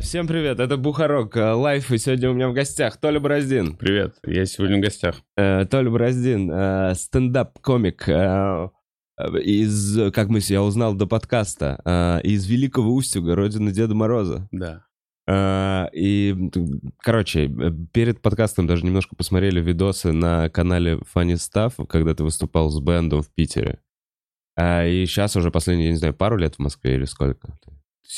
Всем привет, это Бухарок, э, лайф, и сегодня у меня в гостях Толя Бороздин. Привет, я сегодня в гостях. Э, Толя Бороздин, э, стендап-комик из, как мы я узнал до подкаста, из Великого Устюга, родины Деда Мороза. Да. И, короче, перед подкастом даже немножко посмотрели видосы на канале Funny Stuff, когда ты выступал с бендом в Питере. И сейчас уже последние, я не знаю, пару лет в Москве или сколько?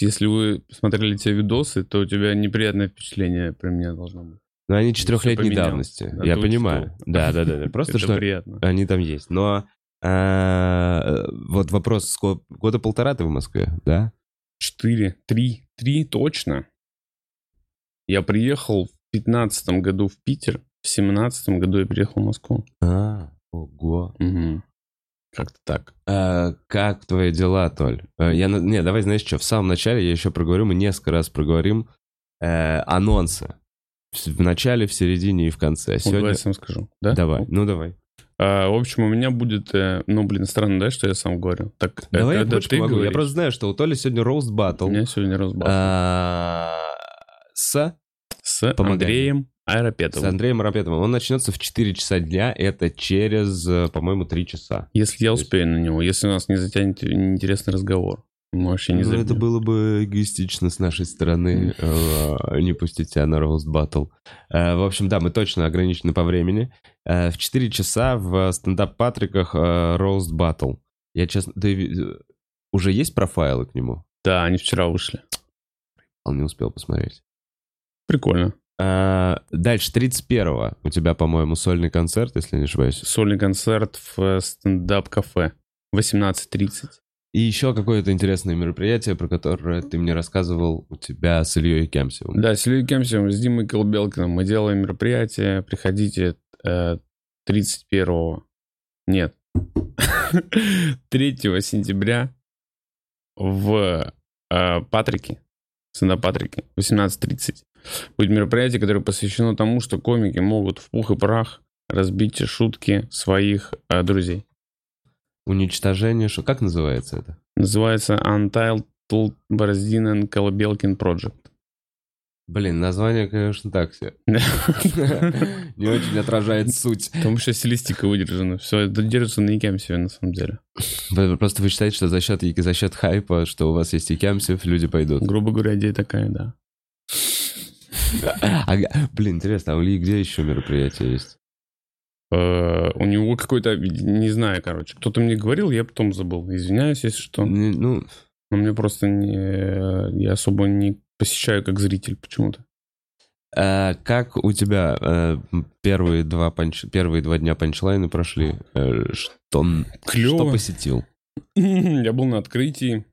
Есть, Если вы смотрели те видосы, то у тебя неприятное впечатление про меня должно быть. Ну, они четырехлетней давности. Да, я понимаю. учту. Да, да, да. да. Просто Это что приятно. они там есть. Но а, вот вопрос, ско- года полтора ты в Москве, да? Четыре, три, три точно. Я приехал в пятнадцатом году в Питер, в семнадцатом году я приехал в Москву. А, ого. Мгм. Как-то так. А, как твои дела, Толь? А, Я, не, давай, знаешь что, в самом начале я еще проговорю, мы несколько раз проговорим э, анонсы. В, начале, в середине и в конце. Вот Сегодня... давай я сам скажу. Да? Давай, ну давай. А, в общем, у меня будет... э, ну, блин, странно, да, что я сам говорю? Так, Давай я это ты помогу. Я просто знаю, что у Толи сегодня роуст У баттл меня сегодня разбат. а, с С помогай. Андреем С Аэропетовым. Андреем Арапетовым. Он начнется в 4 часа дня. Это через, э, по-моему, 3 часа. Если я успею на него, если у нас не затянет неинтересный разговор. Мы вообще не Ну, это было бы эгоистично с нашей стороны э, не пустить тебя на Роуст Баттл. Э, В общем, да, мы точно ограничены по времени. В 4 часа в стендап Патриках Роуст Баттл. Я честно... Ты уже есть профайлы к нему? Да, они вчера вышли. Он не успел посмотреть. Прикольно. Э, Дальше, 31-го. У тебя, по-моему, сольный концерт, если не ошибаюсь. Сольный концерт в э, стендап-кафе. 18.30. И еще какое-то интересное мероприятие, про которое ты мне рассказывал у тебя с Ильей Кемсевым. Да, с Ильей Кемсевым, с Димой Колбелкиным мы делаем мероприятие. Приходите э, 31 Нет. 3 сентября в э, Патрике, стендап-Патрике, 18.30. Будет мероприятие, которое посвящено тому, что комики могут в пух и прах разбить шутки своих э, друзей. Уничтожение, что как называется это? Называется Untitled Бороздин and Колобелкин Project. Блин, название, конечно, так себе. Не очень отражает суть. Потому что стилистика выдержана. Все, это держится на Икемсеве, на самом деле. Просто вы считаете, что за счет, за счет хайпа, что у вас есть и Кемсев, люди пойдут. Грубо говоря, идея такая, да. Блин, интересно, а у Ильи где еще мероприятие есть? Э, У него какой-то, не знаю, короче. Кто-то мне говорил, я потом забыл. Извиняюсь, если что. Ну, Но мне просто не... Я особо не посещаю как зритель почему-то. а как у тебя э, первые два панч... первые два дня панчлайна прошли? Э, Что, Клево. что посетил? Я был на открытии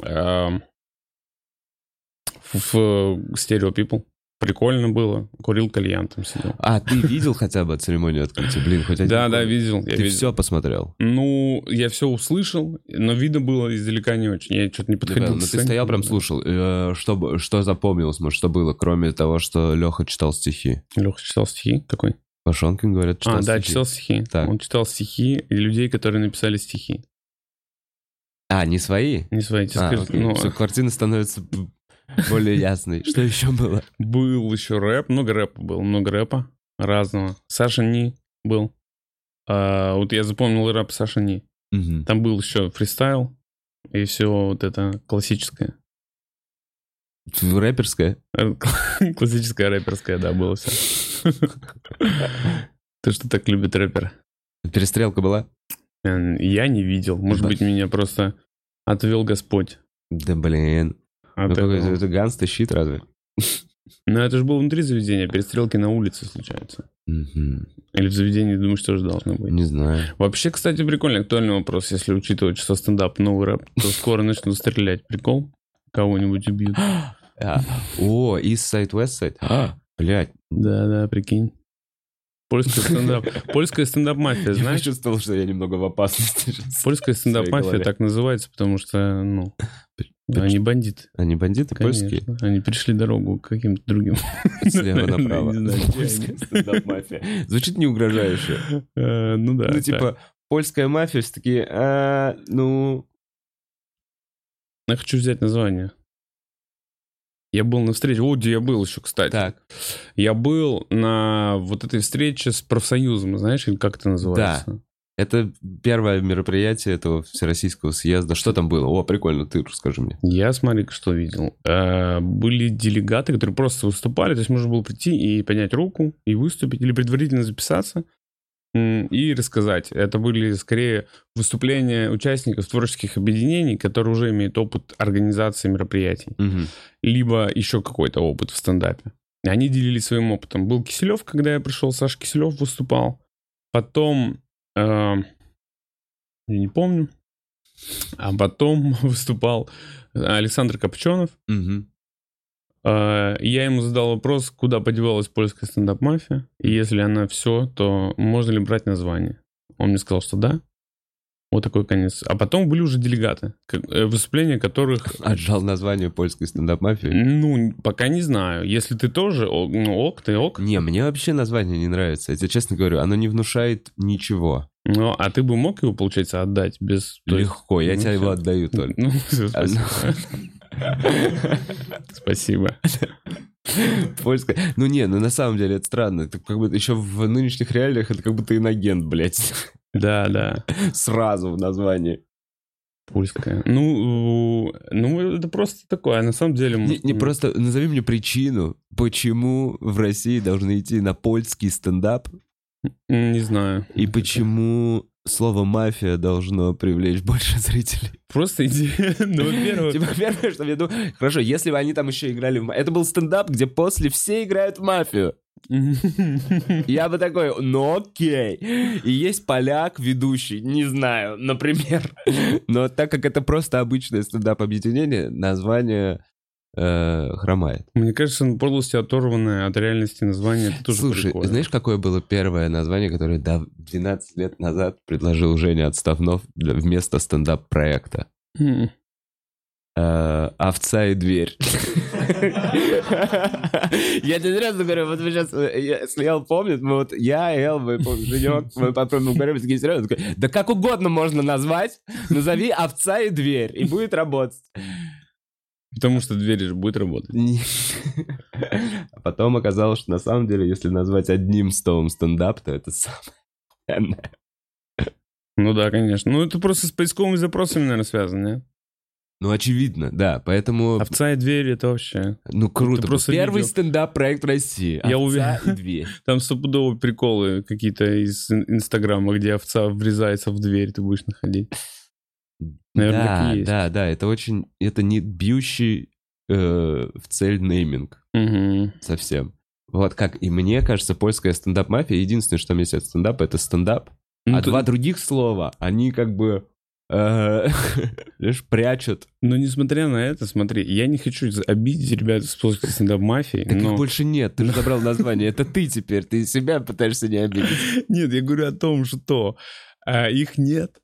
эм, в Стерео People. Прикольно было. Курил кальян там сидел. А, ты видел хотя бы церемонию открытия? Блин, хоть один Да, да, видел. я Ты все посмотрел? Ну, я все услышал, но видно было издалека не очень. Я что-то не подходил. Да, к ну ты стоял прям Да. слушал. Э, Что, что запомнилось, может, что было, кроме того, что Леха читал стихи? Леха читал стихи. Какой? Пашонкин, говорят, читал а, да, стихи. читал стихи. Так. Он читал стихи и людей, которые написали стихи. А, не свои? Не свои, А, окей. ну, Всё, картина становится более ясной. Что еще было? Был еще рэп, много рэпа было, много рэпа разного. Саша Ни был. А, вот я запомнил рэп Саша Ни. Мгм. Там был еще фристайл и все вот это классическое. Рэперская? Э, Классическое рэперское, да, было все. То, что так любит рэпер. Перестрелка была? Я не видел. Может быть, меня просто отвел Господь. Да блин. От Ну, этого. это Ганс тащит разве? Но это же было внутри заведения, перестрелки на улице случаются. Или в заведении, думаешь, тоже должно быть. Не знаю. Вообще, кстати, прикольный актуальный вопрос. Если учитывать, что стендап новый рэп, то скоро начнут стрелять. Прикол? Кого-нибудь убьют. А, О, East Side, West Side. А, Блядь. Да-да, прикинь. Польская стендап. Польская стендап-мафия, Я знаешь? почувствовал, что я немного в опасности. Польская стендап-мафия так называется, потому что, ну, Почему? они бандиты. Они бандиты польские? Конечно. Они перешли дорогу к каким-то другим. Слева Наверное, направо. Звучит не угрожающе. Э, Ну да. Ну, типа, польская мафия, все такие, «А, ну, Я хочу взять название. Я был на встрече. Вот где я был еще, кстати. Так. Я был на вот этой встрече с профсоюзом, знаешь, как это называется? Это первое мероприятие этого Всероссийского съезда. Что там было? О, прикольно, ты расскажи мне. Я, смотри, что видел. Э, Были делегаты, которые просто выступали, то есть можно было прийти и поднять руку, и выступить, или предварительно записаться и рассказать. Это были скорее выступления участников творческих объединений, которые уже имеют опыт организации мероприятий, Мгм. либо еще какой-то опыт в стендапе. Они делились своим опытом. Был Киселев, когда я пришел, Саша Киселев выступал. Потом, я не помню, а потом выступал Александр Копченов. Э, Я ему задал вопрос, куда подевалась польская стендап-мафия, и если она все, то можно ли брать название? Он мне сказал, что да. Вот такой конец. А потом были уже делегаты, э, выступления которых, Отжал название польской стендап-мафии. ну, пока не знаю. Если ты тоже, ну, ок, ты ок. Не, мне вообще название не нравится. Я тебе честно говорю, оно не внушает ничего. Ну, а ты бы мог его, получается, отдать без... Легко, я ну, тебе его отдаю только. Ну, всё, спасибо. Спасибо. Польская. Ну не, ну на самом деле это странно. Это как бы еще в нынешних реалиях это как будто инагент, блядь. Да, да. Сразу в названии. Польская. Ну, ну, это просто такое. На самом деле... Не, не просто назови мне причину, почему в России должны идти на польский стендап, Не знаю. и почему слово мафия должно привлечь больше зрителей. Просто идея. Ну, во-первых, Типа, первое, что я думаю, хорошо, если бы они там еще играли в Это был стендап, где после все играют в мафию. Я бы такой, ну окей. И есть поляк, ведущий, не знаю, например. Но так как это просто обычное стендап-объединение, название э, хромает. Мне кажется, полностью оторванное от реальности название. Это тоже Слушай, прикольно. знаешь, какое было первое название, которое да, 12 лет назад предложил Женя Отставнов вместо стендап-проекта? М. Э, овца и дверь. Я тебе серьезно говорю, вот вы сейчас, если Эл помнит, мы вот, я, Эл, мы, помним, Женек, мы потом говорим, такие серьезно, такой, да как угодно можно назвать, назови овца и дверь, и будет работать. Потому что дверь же будет работать. А потом оказалось, что на самом деле, если назвать одним столом стендап, то это самое... Ну да, конечно. Ну, это просто с поисковыми запросами, наверное, связано, нет? Ну, очевидно, да, поэтому... Овца и дверь это вообще... Ну, круто. Просто Первый стендап-проект в России. Я Овца уверен. и дверь. Там стопудово приколы какие-то из ин- Инстаграма, где овца врезается в дверь, ты будешь находить. Наверное, да, так и есть. да, да, это очень, это не бьющий э, в цель нейминг Мгм. совсем. Вот как и мне кажется, польская стендап-мафия, единственное, что есть от стендапа, это стендап. Ну, а ты- два других слова, они как бы, знаешь, прячут. Но несмотря на это, смотри, я не хочу обидеть ребят с плоской стендап-мафией, Так но... их больше нет, ты же забрал название, это ты теперь, ты себя пытаешься не обидеть. Нет, я говорю о том, что а, их нет,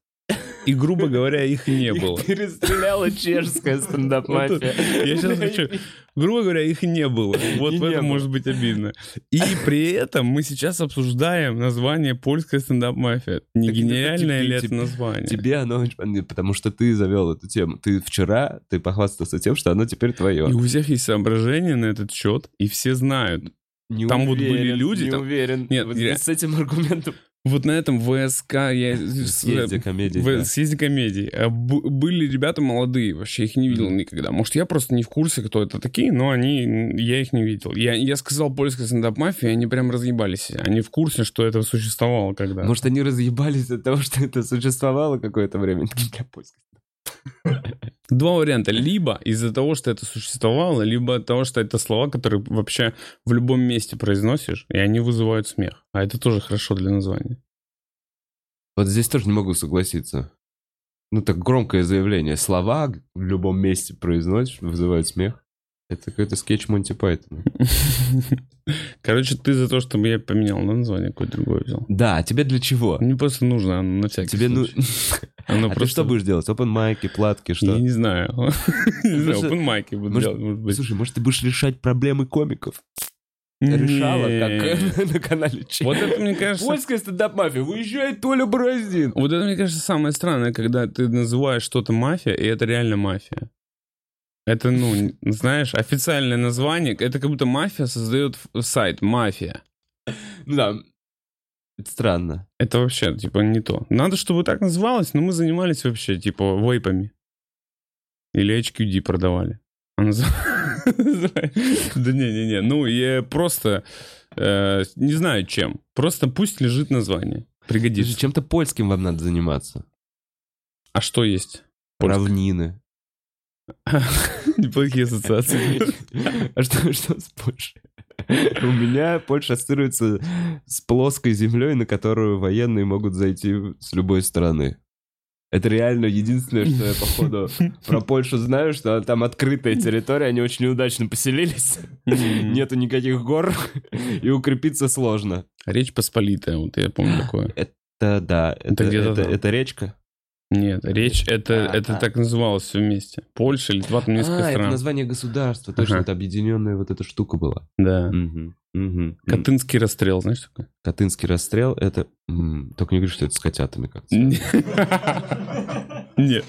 и, грубо говоря, их не было. перестреляла чешская стендап-мафия. Я сейчас хочу... Грубо говоря, их не было. Вот в этом может быть обидно. И при этом мы сейчас обсуждаем название польская стендап-мафия. Не гениальное ли это название? Тебе оно очень потому что ты завел эту тему. Ты вчера, ты похвастался тем, что оно теперь твое. И у всех есть соображения на этот счет, и все знают. Не Там вот были уверен, люди, Не там- уверен. Нет, Вот я- с этим аргументом. Вот на этом ВСК я... Съезде комедии, В да. съезде комедий. А б- Были ребята молодые, вообще их не видел никогда. Может, я просто не в курсе, кто это такие, но они, я их не видел. Я, я сказал польская стендап-мафия, они прям разъебались. Они в курсе, что это существовало когда. Может, они разъебались от того, что это существовало какое-то время. «Бля, польская Два варианта. Либо из-за того, что это существовало, либо от того, что это слова, которые вообще в любом месте произносишь, и они вызывают смех. А это тоже хорошо для названия. Вот здесь тоже не могу согласиться. Ну, так громкое заявление. Слова в любом месте произносишь, вызывают смех. Это какой-то скетч Монти Пайтона. Короче, ты за то, чтобы я поменял на название, какое-то другое взял. Да, а тебе для чего? Мне просто нужно, оно на всякий Тебе ну... случай. Оно А ты просто- что будешь делать? Open майки, платки, что? Я не знаю. Не знаю, Просто- open майки буду Может- делать, может быть. Слушай, может, ты будешь решать проблемы комиков? Решала, как на канале Че. Вот это, мне кажется... Польская стендап-мафия, выезжает Толя Бороздин. Вот это, мне кажется, самое странное, когда ты называешь что-то мафия, и это реально мафия. Это, ну, знаешь, официальное название. Это как будто мафия создает сайт. Мафия. Ну да, это странно. Это вообще, типа, не то. Надо, чтобы так называлось, но мы занимались вообще, типа, вейпами. Или HQD продавали. А Да не-не-не. Ну, я просто э, не знаю чем. Просто пусть лежит название. Пригодится. Чем-то польским вам надо заниматься. А что есть? Польское. Равнины. Неплохие ассоциации. А что, что с Польшей? У меня Польша ассоциируется с плоской землей, на которую военные могут зайти с любой стороны. Это реально единственное, что я, походу, про Польшу знаю, что там открытая территория, они очень неудачно поселились, нету никаких гор, и укрепиться сложно. Речь Посполитая, вот я помню такое. Это да, это, где-то это, там. это речка. Нет, речь это, А, это а. так называлось все вместе. Польша, Литва, там несколько а, это стран. название государства, точно, Ага. это объединенная вот эта штука была. Да. Мгм, мгм. Катынский расстрел, знаешь такое? Катынский расстрел, это... Только не говори, что это с котятами как-то. Нет.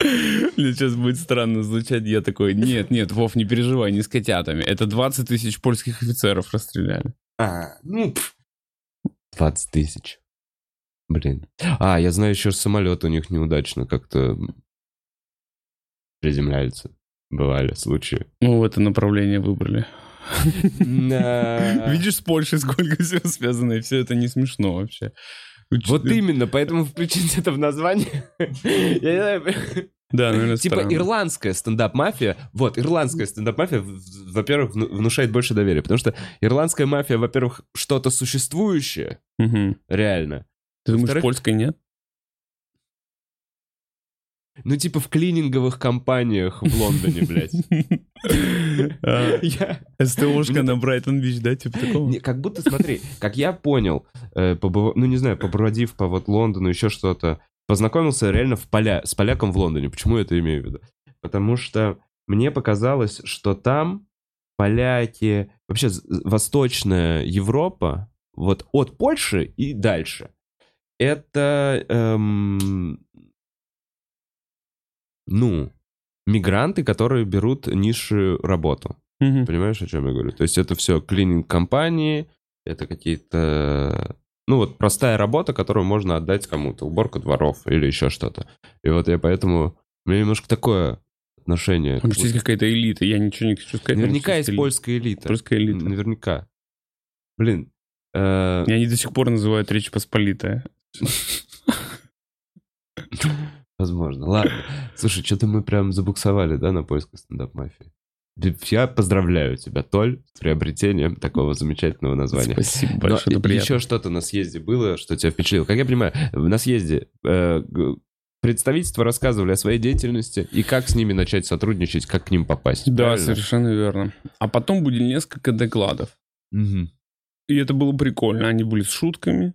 Мне сейчас будет странно звучать. Я такой, нет, нет, Вов, не переживай, не с котятами. Это 20 тысяч польских офицеров расстреляли. А, ну, пф. 20 тысяч. Блин. А, я знаю еще самолет у них неудачно как-то приземляется. Бывали случаи. Ну, в это направление выбрали. Видишь, с Польшей сколько всего связано, и все это не смешно вообще. Вот именно, поэтому включить это в название. Да, наверное, Типа странно. ирландская стендап-мафия. Вот, ирландская стендап-мафия, во-первых, вну- внушает больше доверия. Потому что ирландская мафия, во-первых, что-то существующее, Мгм. реально. Ты думаешь, Во-вторых- польской нет? Ну, типа в клининговых компаниях в Лондоне, блядь. А, СТОшка на Брайтон-Бич, да, типа такого? Как будто, смотри, как я понял, э, ну, не знаю, побродив по вот Лондону, еще что-то, познакомился реально в поля... с поляком в Лондоне. Почему я это имею в виду? Потому что мне показалось, что там поляки, вообще Восточная Европа, вот от Польши и дальше, это, эм, ну, мигранты, которые берут низшую работу. Мгм. Понимаешь, о чем я говорю? То есть это все клининг-компании, это какие-то... Ну вот простая работа, которую можно отдать кому-то. Уборка дворов или еще что-то. И вот я поэтому... У меня немножко такое отношение. Может, есть какая-то элита, я ничего не хочу сказать. Наверняка есть элита. польская элита. Польская элита. Наверняка. Блин. э, И они до сих пор называют Речь Посполитая. Возможно. Ладно. Слушай, что-то мы прям забуксовали, да, на поисках стендап-мафии. Я поздравляю тебя, Толь, с приобретением такого замечательного названия. Спасибо Но большое, это приятно. еще что-то на съезде было, что тебя впечатлило. Как я понимаю, на съезде э, представительства рассказывали о своей деятельности и как с ними начать сотрудничать, как к ним попасть. Да, правильно? совершенно верно. А потом были несколько докладов. Мгм. И это было прикольно. Они были с шутками.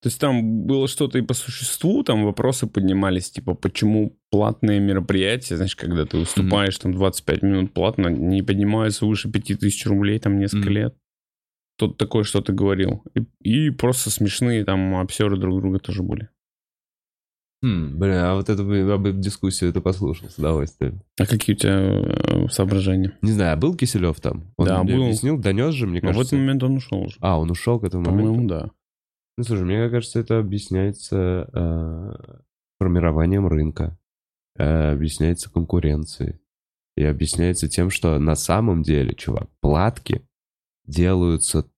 То есть там было что-то и по существу, там вопросы поднимались, типа, почему платные мероприятия, знаешь, когда ты выступаешь там 25 минут платно, не поднимаются выше 5000 рублей там несколько Мгм. лет. Тут такое что-то говорил. И, и просто смешные там обсеры друг друга тоже были. Хм, блин, а вот эту бы- об дискуссию это послушал с удовольствием. А какие у тебя э, соображения? Не знаю, а был Киселев там? Он Да, мне был. объяснил, донес же, мне Но в кажется. этот момент он ушел уже. А, он ушел к этому моменту? По-моему, да. Ну, слушай, мне кажется, это объясняется э, формированием рынка, э, объясняется конкуренцией и объясняется тем, что на самом деле, чувак, платки делаются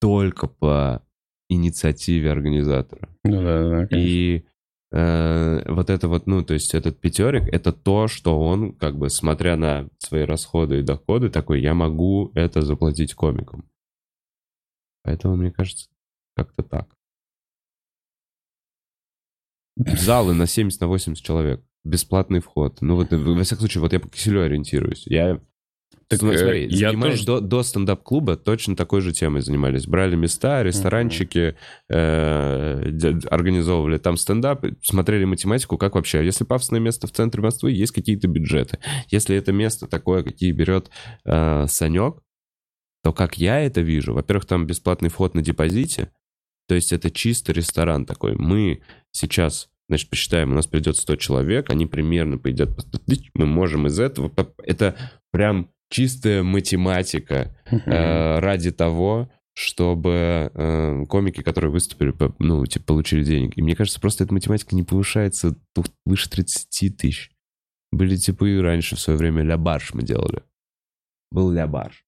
только по инициативе организатора. Ну да, да, конечно. И э, вот это вот, ну, то есть этот пятерик, это то, что он, как бы, смотря на свои расходы и доходы, такой, я могу это заплатить комикам. Поэтому, мне кажется, как-то так. Залы на 70 на 80 человек. Бесплатный вход. Ну вот, э, во всяком случае, вот я по Киселю ориентируюсь. Я Так, Смотри, э, смотри, я тоже- до, до стендап-клуба точно такой же темой занимались. Брали места, ресторанчики, э, организовывали там стендап, смотрели математику, как вообще. Если пафосное место в центре Москвы, есть какие-то бюджеты. Если это место такое, какие берет э, Санек, то как я это вижу, во-первых, там бесплатный вход на депозите, то есть это чисто ресторан такой. Мы сейчас значит, посчитаем, у нас придет 100 человек, они примерно поедят по 100 тысяч, мы можем из этого... Это прям чистая математика э, ради того, чтобы э, комики, которые выступили, ну, типа, получили денег. И мне кажется, просто эта математика не повышается выше 30 тысяч. Были типы раньше в свое время ля барш мы делали. Был ля барш.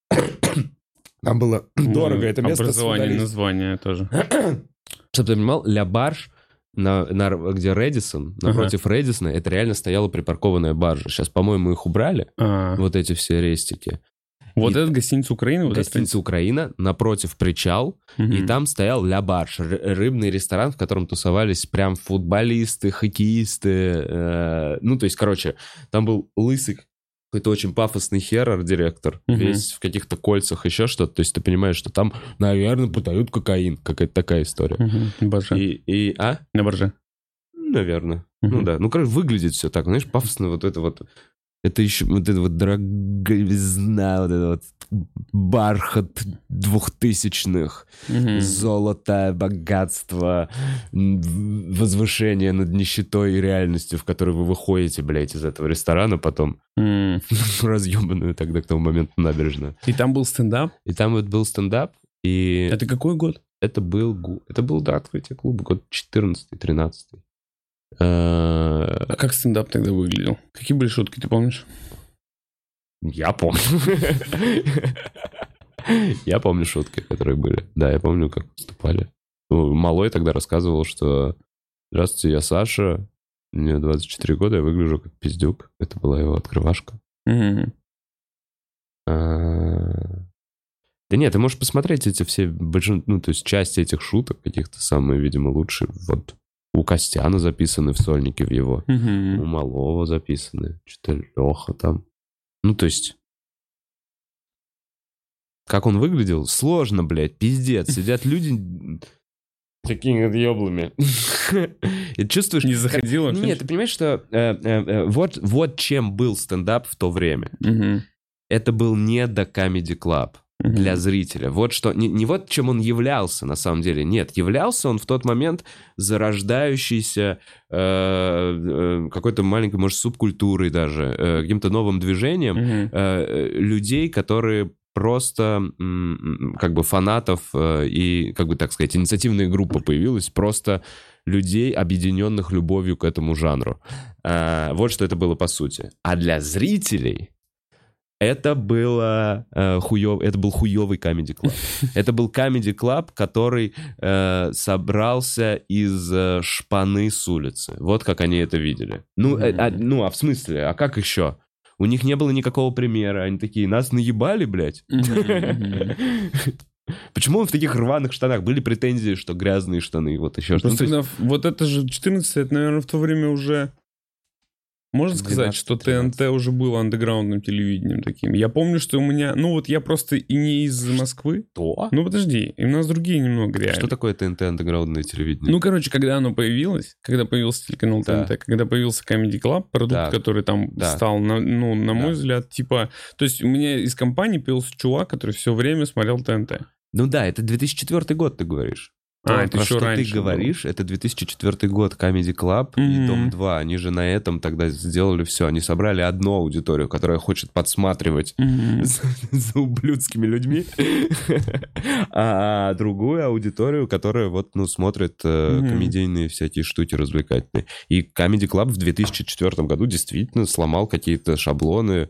Там было дорого это место. Образование, название тоже. Чтобы ты понимал, ля барш на, на, где Редисон, напротив ага. Редисона, это реально стояла припаркованная баржа. Сейчас, по-моему, их убрали, а. вот эти все рестики. Вот и, это гостиница Украина? Вот гостиница это... Украина, напротив причал, угу. и там стоял Ля Барш, рыбный ресторан, в котором тусовались прям футболисты, хоккеисты. Э, ну, то есть, короче, там был лысый какой-то очень пафосный херрор-директор, угу. весь в каких-то кольцах, еще что-то. То есть ты понимаешь, что там, наверное, подают кокаин. Какая-то такая история. Угу. Борже. И, и, а? На борже. Наверное. Угу. Ну да. Ну, короче, выглядит все так, знаешь, пафосно вот это вот это еще вот это вот дороговизна, вот это вот бархат двухтысячных, mm-hmm. золото, богатство, возвышение над нищетой и реальностью, в которой вы выходите, блядь, из этого ресторана потом. Mm. Разъебанную тогда к тому моменту набережную. И там был стендап? И там вот был стендап. И... Это какой год? Это был, это был, да, открытие клуба, год 14-13. А как стендап тогда выглядел? Какие были шутки, ты помнишь? Я помню. Я помню шутки, которые были. Да, я помню, как выступали. Ну, Малой тогда рассказывал, что «Здравствуйте, я Саша, мне 24 года, я выгляжу как пиздюк». Это была его открывашка. А, да нет, ты можешь посмотреть эти все, ну, то есть части этих шуток, каких-то самые, видимо, лучшие. Вот у Костяна записаны в сольнике в его. Угу. У Малого записаны. Что-то Леха там. Ну, то есть... Как он выглядел? Сложно, блядь, пиздец. Сидят люди такими отъеблыми. И чувствуешь... Не заходил вообще? Нет, ты понимаешь, что э, э, э, вот, вот чем был стендап в то время. Угу. Это был не до Comedy Club для зрителя. Вот что, не, не вот чем он являлся на самом деле, нет, являлся он в тот момент зарождающейся э, э, какой-то маленькой, может, субкультурой даже, э, каким-то новым движением э, э, людей, которые просто как бы фанатов э, и, как бы так сказать, инициативная группа появилась, просто людей, объединенных любовью к этому жанру. Э, вот что это было по сути. А для зрителей это было э, хуёв, это был хуёвый Comedy Club. Это был Comedy Club, который э, собрался из э, шпаны с улицы. Вот как они это видели. Ну, э, а, ну, а в смысле? А как еще? У них не было никакого примера. Они такие, нас наебали, блядь. Почему он в таких рваных штанах? Были претензии, что грязные штаны, вот еще что-то. Вот это же 14 это, наверное, в то время уже можно сказать, что ТНТ уже было андеграундным телевидением таким. Я помню, что у меня... Ну вот я просто и не из Москвы. Что? Ну подожди, и у нас другие немного реально. Что такое ТНТ андеграундное телевидение? Ну, короче, когда оно появилось, когда появился телеканал да. ТНТ, когда появился Comedy Club, продукт, да. который там да. стал, на, ну, на мой да. взгляд, типа... То есть у меня из компании появился чувак, который все время смотрел ТНТ. Ну да, это 2004 год, ты говоришь. То, а, это про еще что раньше ты говоришь, было. это 2004 год, Comedy Club mm-hmm. и Дом 2. Они же на этом тогда сделали все. Они собрали одну аудиторию, которая хочет подсматривать mm-hmm. за, за ублюдскими людьми, а другую аудиторию, которая вот, ну, смотрит mm-hmm. комедийные всякие штуки развлекательные. И Comedy Club в 2004 году действительно сломал какие-то шаблоны,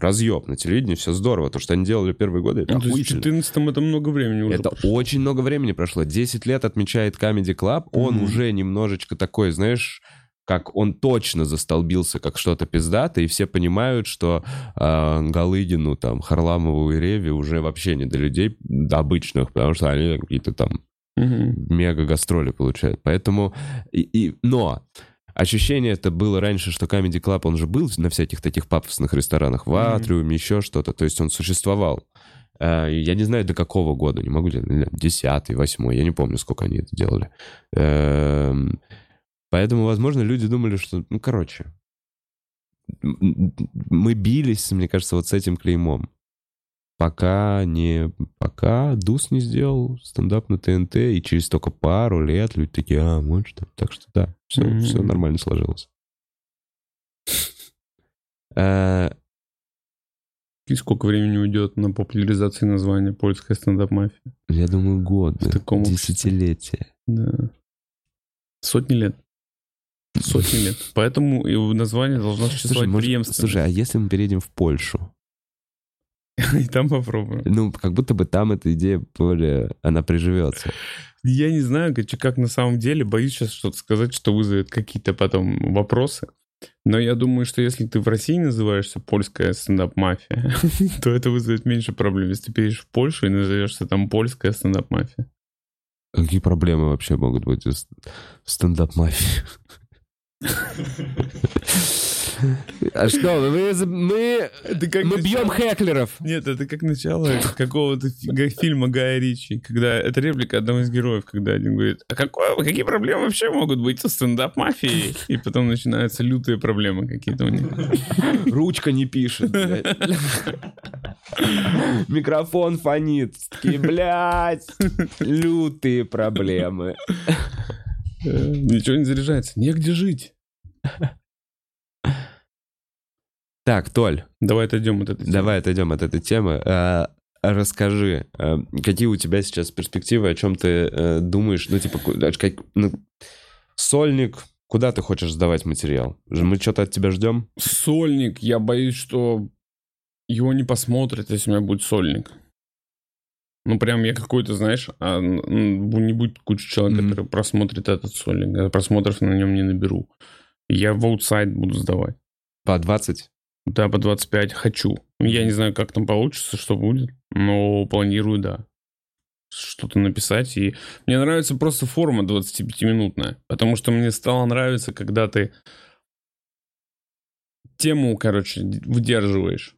разъеб на телевидении, все здорово. То, что они делали первые годы, это ну, В 2014 это много времени уже Это прошло. очень много времени прошло. 10 лет отмечает Comedy Club. Он mm-hmm. уже немножечко такой, знаешь, как он точно застолбился как что-то пиздатое, и все понимают, что э, Галыгину, там, Харламову и Реви уже вообще не до людей до обычных, потому что они какие-то там mm-hmm. мега-гастроли получают. Поэтому... И, и, но ощущение это было раньше, что Comedy Club, он же был на всяких таких пафосных ресторанах, в Атриуме, mm-hmm. еще что-то, то есть он существовал. А, я не знаю, до какого года, не могу, десятый, восьмой, я не помню, сколько они это делали. Эм, поэтому, возможно, люди думали, что, ну, короче, мы бились, мне кажется, вот с этим клеймом. Пока не... Пока Дус не сделал стендап на ТНТ, и через только пару лет люди такие, а, может, так что да, все, Мгм. все нормально сложилось. Э, И сколько времени уйдет на популяризацию названия польская стендап-мафия? Я думаю, годы, В таком десятилетия. Да. Сотни лет. Сотни лет. Поэтому и название должно существовать преемственно. слушай, а если мы переедем в Польшу? И там попробуем. Ну, как будто бы там эта идея более... Она приживется. Я не знаю, как, как на самом деле. Боюсь сейчас что-то сказать, что вызовет какие-то потом вопросы. Но я думаю, что если ты в России называешься польская стендап-мафия, то это вызовет меньше проблем. Если ты перейдешь в Польшу и назовешься там польская стендап-мафия. Какие проблемы вообще могут быть в стендап-мафии? А что, мы, за- мы, как мы бьем хеклеров. Нет, это как начало какого-то фильма Гая Ричи, когда это реплика одного из героев, когда один говорит, а какое, какие проблемы вообще могут быть у стендап-мафии? И потом начинаются лютые проблемы какие-то у них. Ручка не пишет, блядь. Микрофон фонит. Такие, блядь, лютые проблемы. Ничего не заряжается, негде жить. Так, Толь, Давай отойдем от этой темы. давай отойдем от этой темы. А, Расскажи, а, какие у тебя сейчас перспективы, о чем ты э, думаешь? Ну, типа, как- ну, сольник, куда ты хочешь сдавать материал? Мы что-то от тебя ждем? Сольник, я боюсь, что его не посмотрят, если у меня будет сольник. Ну, прям я какой-то, знаешь, а, не будет куча человек, Мгм. который просмотрит этот сольник. Я просмотров на нем не наберу. Я в аутсайд буду сдавать. По 20? Да, по 25 хочу. Я не знаю, как там получится, что будет, но планирую, да. Что-то написать. И мне нравится просто форма 25-минутная, потому что мне стало нравиться, когда ты тему, короче, выдерживаешь.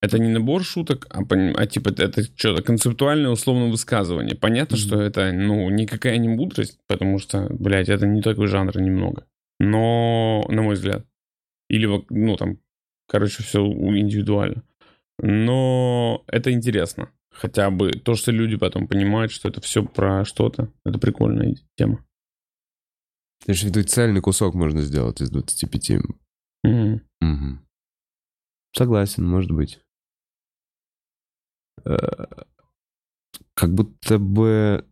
Это не набор шуток, а, а типа это что-то концептуальное условное высказывание. Понятно, Мгм. что это, ну, никакая не мудрость, потому что, блядь, это не такой жанр немного. Но, на мой взгляд. Или, ну, там, короче, все индивидуально. Но это интересно. Хотя бы то, что люди потом понимают, что это все про что-то. Это прикольная тема. В виду цельный кусок можно сделать из 25. Мгм. Мгм. Согласен, может быть. Э, Как будто бы...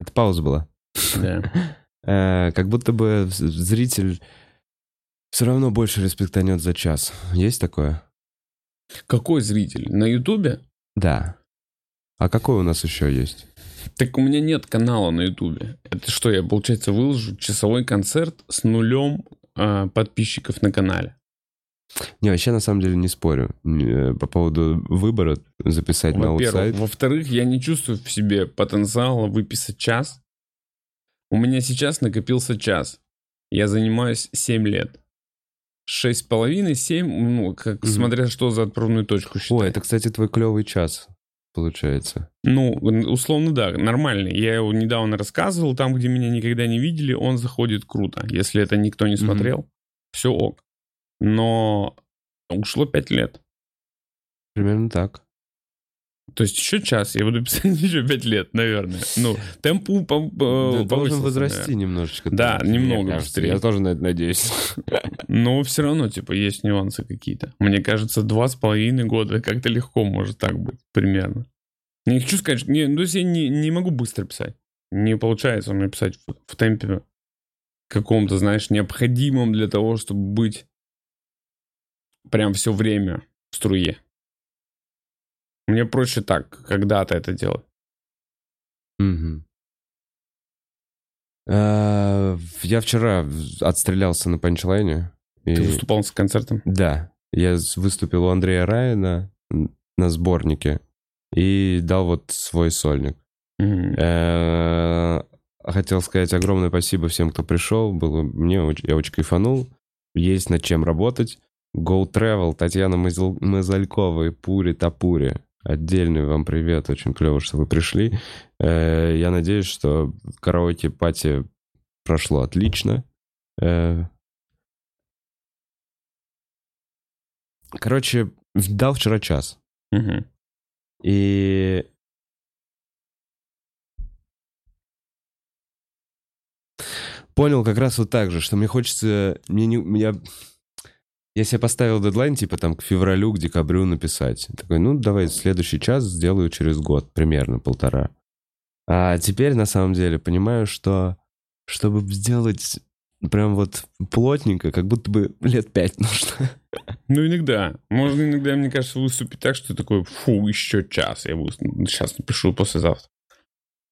Это пауза была. Э, Как будто бы зритель все равно больше респектанет за час. Есть такое? Какой зритель? На Ютубе? Да. А какой у нас еще есть? Так у меня нет канала на Ютубе. Это что, я, получается, выложу часовой концерт с нулем а, подписчиков на канале? Не, вообще на самом деле не спорю. Э, По поводу выбора записать на Во-первых. аутсайд. Во-вторых, я не чувствую в себе потенциала выписать час. У меня сейчас накопился час. Я занимаюсь 7 лет. Шесть с половиной, семь, ну, как, Мгм. смотря что за отправную точку считать. Ой, это, кстати, твой клевый час, получается. Ну, условно, да, нормальный. Я его недавно рассказывал, там, где меня никогда не видели, он заходит круто. Если это никто не смотрел, все ок. Но ушло 5 лет. Примерно так. То есть еще час, я буду писать еще 5 лет, наверное. Ну, темпу по, по- Да, должен повысился, возрасти немножечко. Да, Мне немного кажется. быстрее. Я тоже на это надеюсь. Но все равно, типа, есть нюансы какие-то. Мне кажется, два с половиной года как-то легко может так быть, примерно. Не хочу сказать. Не, ну, то есть я не, не могу быстро писать. Не получается меня писать в, в темпе каком-то, знаешь, необходимом для того, чтобы быть прям все время в струе. Мне проще так, когда-то это делать. А, Я вчера отстрелялся на панчлайне. и- Ты выступал с концертом? Да. Я выступил у Андрея Райана на сборнике и дал вот свой сольник. Э, Хотел сказать огромное спасибо всем, кто пришел. Было мне очень, я очень кайфанул. Есть над чем работать. Go Travel, Татьяна Мазал- Мазалькова и Пури Тапури. Отдельный вам привет, очень клево, что вы пришли. Э, я надеюсь, что караоке-пати прошло отлично. Э. Короче, дал вчера час. И... Понял как раз вот так же, что мне хочется... Мне не... Я... Я себе поставил дедлайн, типа там к февралю, к декабрю написать. Такой, ну давай следующий час сделаю через год, примерно полтора. А теперь на самом деле понимаю, что чтобы сделать прям вот плотненько, как будто бы лет пять нужно. Ну, иногда. Можно иногда, мне кажется, выступить так, что такой, фу, еще час я выступлю. Сейчас напишу послезавтра.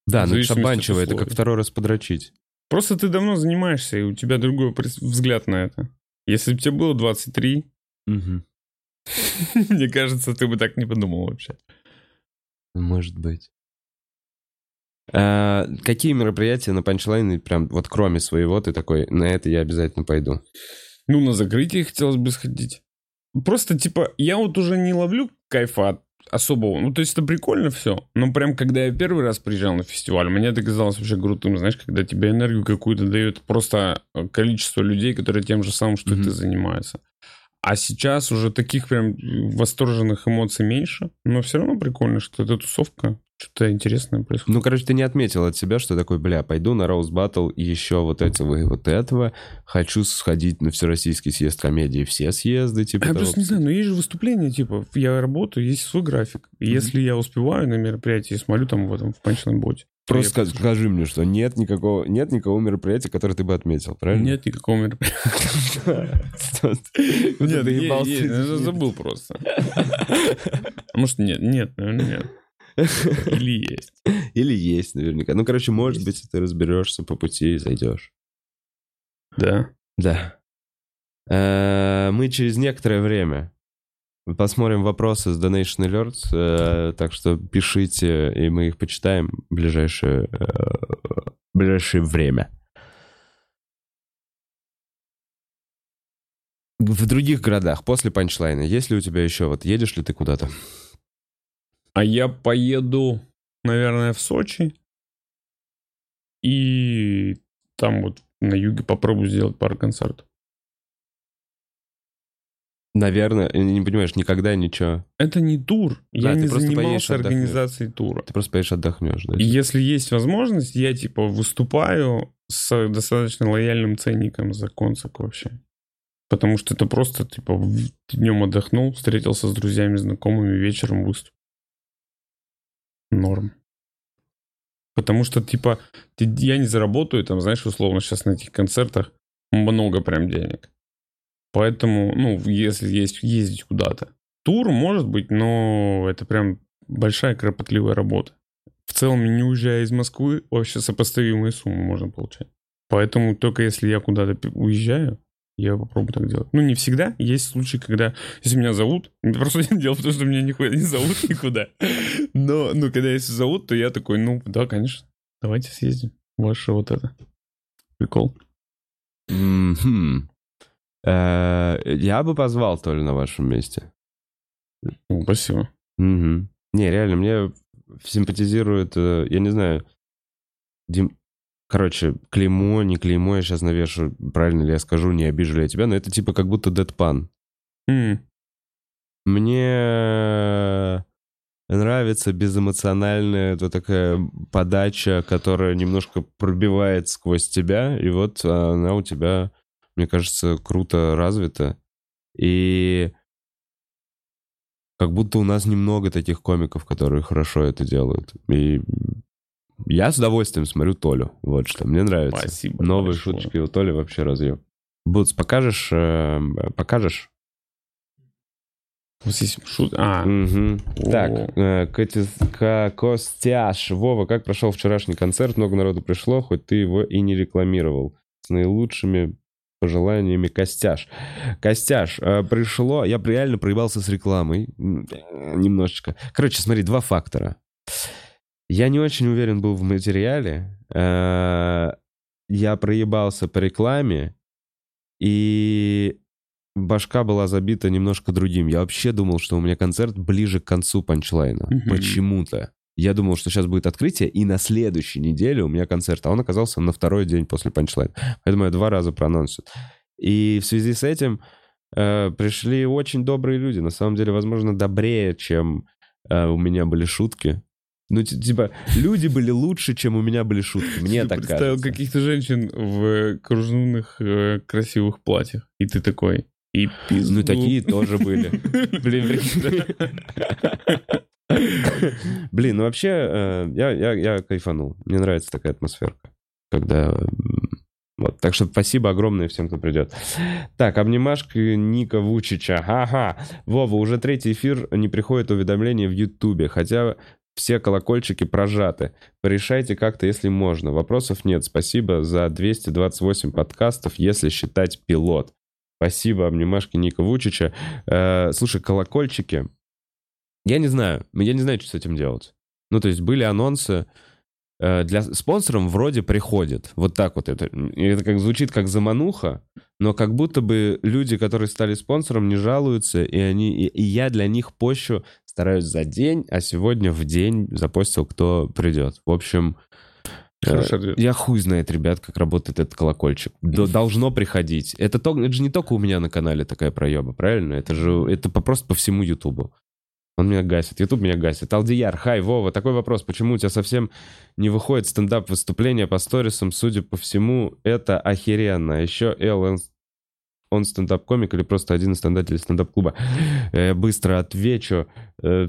Да, ну это это как второй раз подрочить. Просто ты давно занимаешься, и у тебя другой взгляд на это. Если бы тебе было 23, Мгм. мне кажется, ты бы так не подумал вообще. Может быть. А, какие мероприятия на панчлайне, прям вот кроме своего, ты такой, на это я обязательно пойду? Ну, на закрытие хотелось бы сходить. Просто, типа, я вот уже не ловлю кайфа от особого. Ну, то есть это прикольно все. Но прям, когда я первый раз приезжал на фестиваль, мне это казалось вообще крутым. Знаешь, когда тебе энергию какую-то дает просто э, количество людей, которые тем же самым, что Мгм. ты занимаются. А сейчас уже таких прям восторженных эмоций меньше. Но все равно прикольно, что эта тусовка, что-то интересное происходит. Ну, короче, ты не отметил от себя, что такой, бля, пойду на Роуз Баттл и еще вот этого и вот этого. Хочу сходить на Всероссийский съезд комедии. Все съезды, типа Я того. просто не знаю, но есть же выступления, типа, я работаю, есть свой график. И Мгм. если я успеваю на мероприятии, смотрю там в этом, в панчлайн-боте. Просто я ска- скажи мне, что нет никакого, нет никакого мероприятия, которое ты бы отметил, правильно? Нет никакого мероприятия. Нет, забыл просто. Может, нет, нет, наверное, нет. Или есть. Или есть наверняка. Ну, короче, может быть, ты разберешься по пути и зайдешь. Да. Да. Э, Мы через некоторое время посмотрим вопросы с Donation Alerts, э, так что пишите, и мы их почитаем в ближайшее, э, в ближайшее время. В других городах после панчлайна, есть ли у тебя еще, вот едешь ли ты куда-то? А я поеду, наверное, в Сочи. И там вот на юге попробую сделать пару концертов. Наверное, не не понимаешь, никогда ничего. Это не тур. Да, я не поедешь, занимался отдохнешь. организацией тура. Ты просто поедешь отдохнешь, да? И если есть возможность, я типа выступаю с достаточно лояльным ценником за концерт вообще. Потому что это просто типа днем отдохнул, встретился с друзьями, знакомыми, вечером выступил. Норм. Потому что, типа, я не заработаю, там, знаешь, условно, сейчас на этих концертах много прям денег. Поэтому, ну, если есть ездить куда-то. Тур может быть, но это прям большая кропотливая работа. В целом, не уезжая из Москвы, вообще сопоставимые суммы можно получать. Поэтому только если я куда-то уезжаю, я попробую так делать. Ну, не всегда. Есть случаи, когда, если меня зовут, просто дело в том, что меня нихуя не зовут никуда. Но, ну, когда если зовут, то я такой, ну, да, конечно, давайте съездим. Ваше вот это. Прикол. Э, Я бы позвал Толю на вашем месте. Ну, спасибо. Не, реально, мне симпатизирует, э, я не знаю, Дим... Короче, клеймо, не клеймо, я сейчас навешу, правильно ли я скажу, не обижу ли я тебя, но это типа как будто Дэдпан. М, Мне нравится безэмоциональная вот такая подача, которая немножко пробивает сквозь тебя, и вот она у тебя, мне кажется, круто развита. И как будто у нас немного таких комиков, которые хорошо это делают. И я с удовольствием смотрю Толю. Вот что мне нравится. Спасибо Новые большое. шуточки у Толи вообще разъем. Бутс, покажешь? э, покажешь? Есть шут... А. О. Так, э, Костяш. Вова, как прошел вчерашний концерт? Много народу пришло, хоть ты его и не рекламировал. С наилучшими пожеланиями Костяш. Костяш, э, пришло... Я реально проебался с рекламой. Немножечко. Короче, смотри, два фактора. Я не очень уверен был в материале. Э, Я проебался по рекламе. И башка была забита немножко другим. Я вообще думал, что у меня концерт ближе к концу панчлайна. Мгм. Почему-то. Я думал, что сейчас будет открытие, и на следующей неделе у меня концерт. А он оказался на второй день после панчлайна. Поэтому я два раза проанонсил. И в связи с этим э, пришли очень добрые люди. На самом деле, возможно, добрее, чем э, у меня были шутки. Ну, ти- типа, люди были лучше, чем у меня были шутки. Мне Ты так представил кажется. каких-то женщин в кружевных э, красивых платьях. И ты такой, и пизду. Ну, такие тоже были. Блин, прикинь. Блин, ну вообще, э, я, я, я кайфанул. Мне нравится такая атмосферка. Когда... Вот. Так что спасибо огромное всем, кто придет. Так, обнимашка Ника Вучича. Ага. Вова, уже третий эфир не приходит уведомления в Ютубе, хотя все колокольчики прожаты. Порешайте как-то, если можно. Вопросов нет. Спасибо за 228 подкастов, если считать пилот. Спасибо, обнимашки Ника Вучича. Э, слушай, колокольчики. Я не знаю. Я не знаю, что с этим делать. Ну, то есть были анонсы. э, Для спонсорам вроде приходит. Вот так вот это. Это как звучит как замануха, но как будто бы люди, которые стали спонсором, не жалуются, и они и, и я для них пощу стараюсь за день, а сегодня в день запостил, кто придет. В общем, э, Хороший ответ. я хуй знает, ребят, как работает этот колокольчик. Должно приходить. Это, то, это же не только у меня на канале такая проеба, правильно? Это же это просто по всему Ютубу. Он меня гасит, Ютуб меня гасит. Алдияр, хай, Вова, такой вопрос. Почему у тебя совсем не выходит стендап-выступление по сторисам? Судя по всему, это охеренно. А еще Эл, он- стендап-комик или просто один из стендателей стендап-клуба? Быстро отвечу. Э,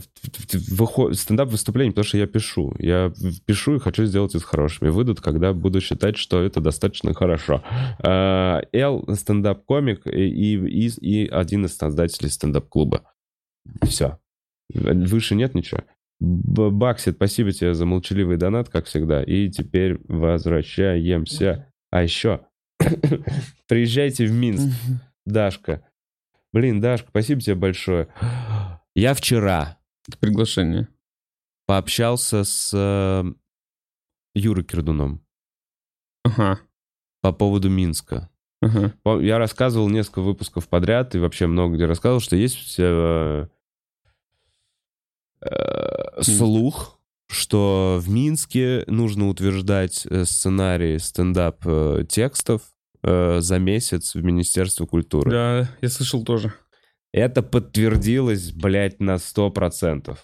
Стендап-выступление, потому что я пишу. Я пишу и хочу сделать это хорошими. Выйдут, когда буду считать, что это достаточно хорошо. Э, Эл стендап-комик и, и, и один из создателей стендап-клуба. Все. Выше нет ничего. Баксит, спасибо тебе за молчаливый донат, как всегда. И теперь возвращаемся. А еще приезжайте в Минск, Дашка. Блин, Дашка, спасибо тебе большое. Я вчера Это приглашение. пообщался с э, Юрой Кирдуном Ага. по поводу Минска. Ага. Я рассказывал несколько выпусков подряд и вообще много где рассказывал, что есть э, э, слух, что в Минске нужно утверждать э, сценарий стендап-текстов э, за месяц в Министерство культуры. Да, я слышал тоже. Это подтвердилось, блядь, на 100%.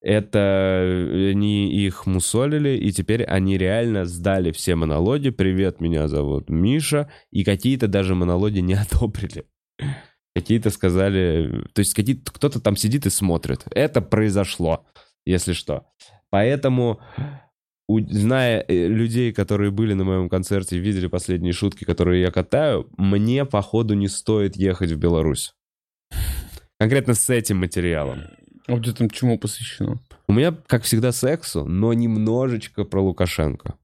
Это э, они их мусолили, и теперь они реально сдали все монологи. Привет, меня зовут Миша. И какие-то даже монологи не одобрили. Какие-то сказали... То есть какие-то, кто-то там сидит и смотрит. Это произошло, если что. Поэтому, зная э, людей, которые были на моем концерте и видели последние шутки, которые я катаю, мне, походу, не стоит ехать в Беларусь. Конкретно с этим материалом. А где там чему посвящено? У меня, как всегда, сексу, но немножечко про Лукашенко.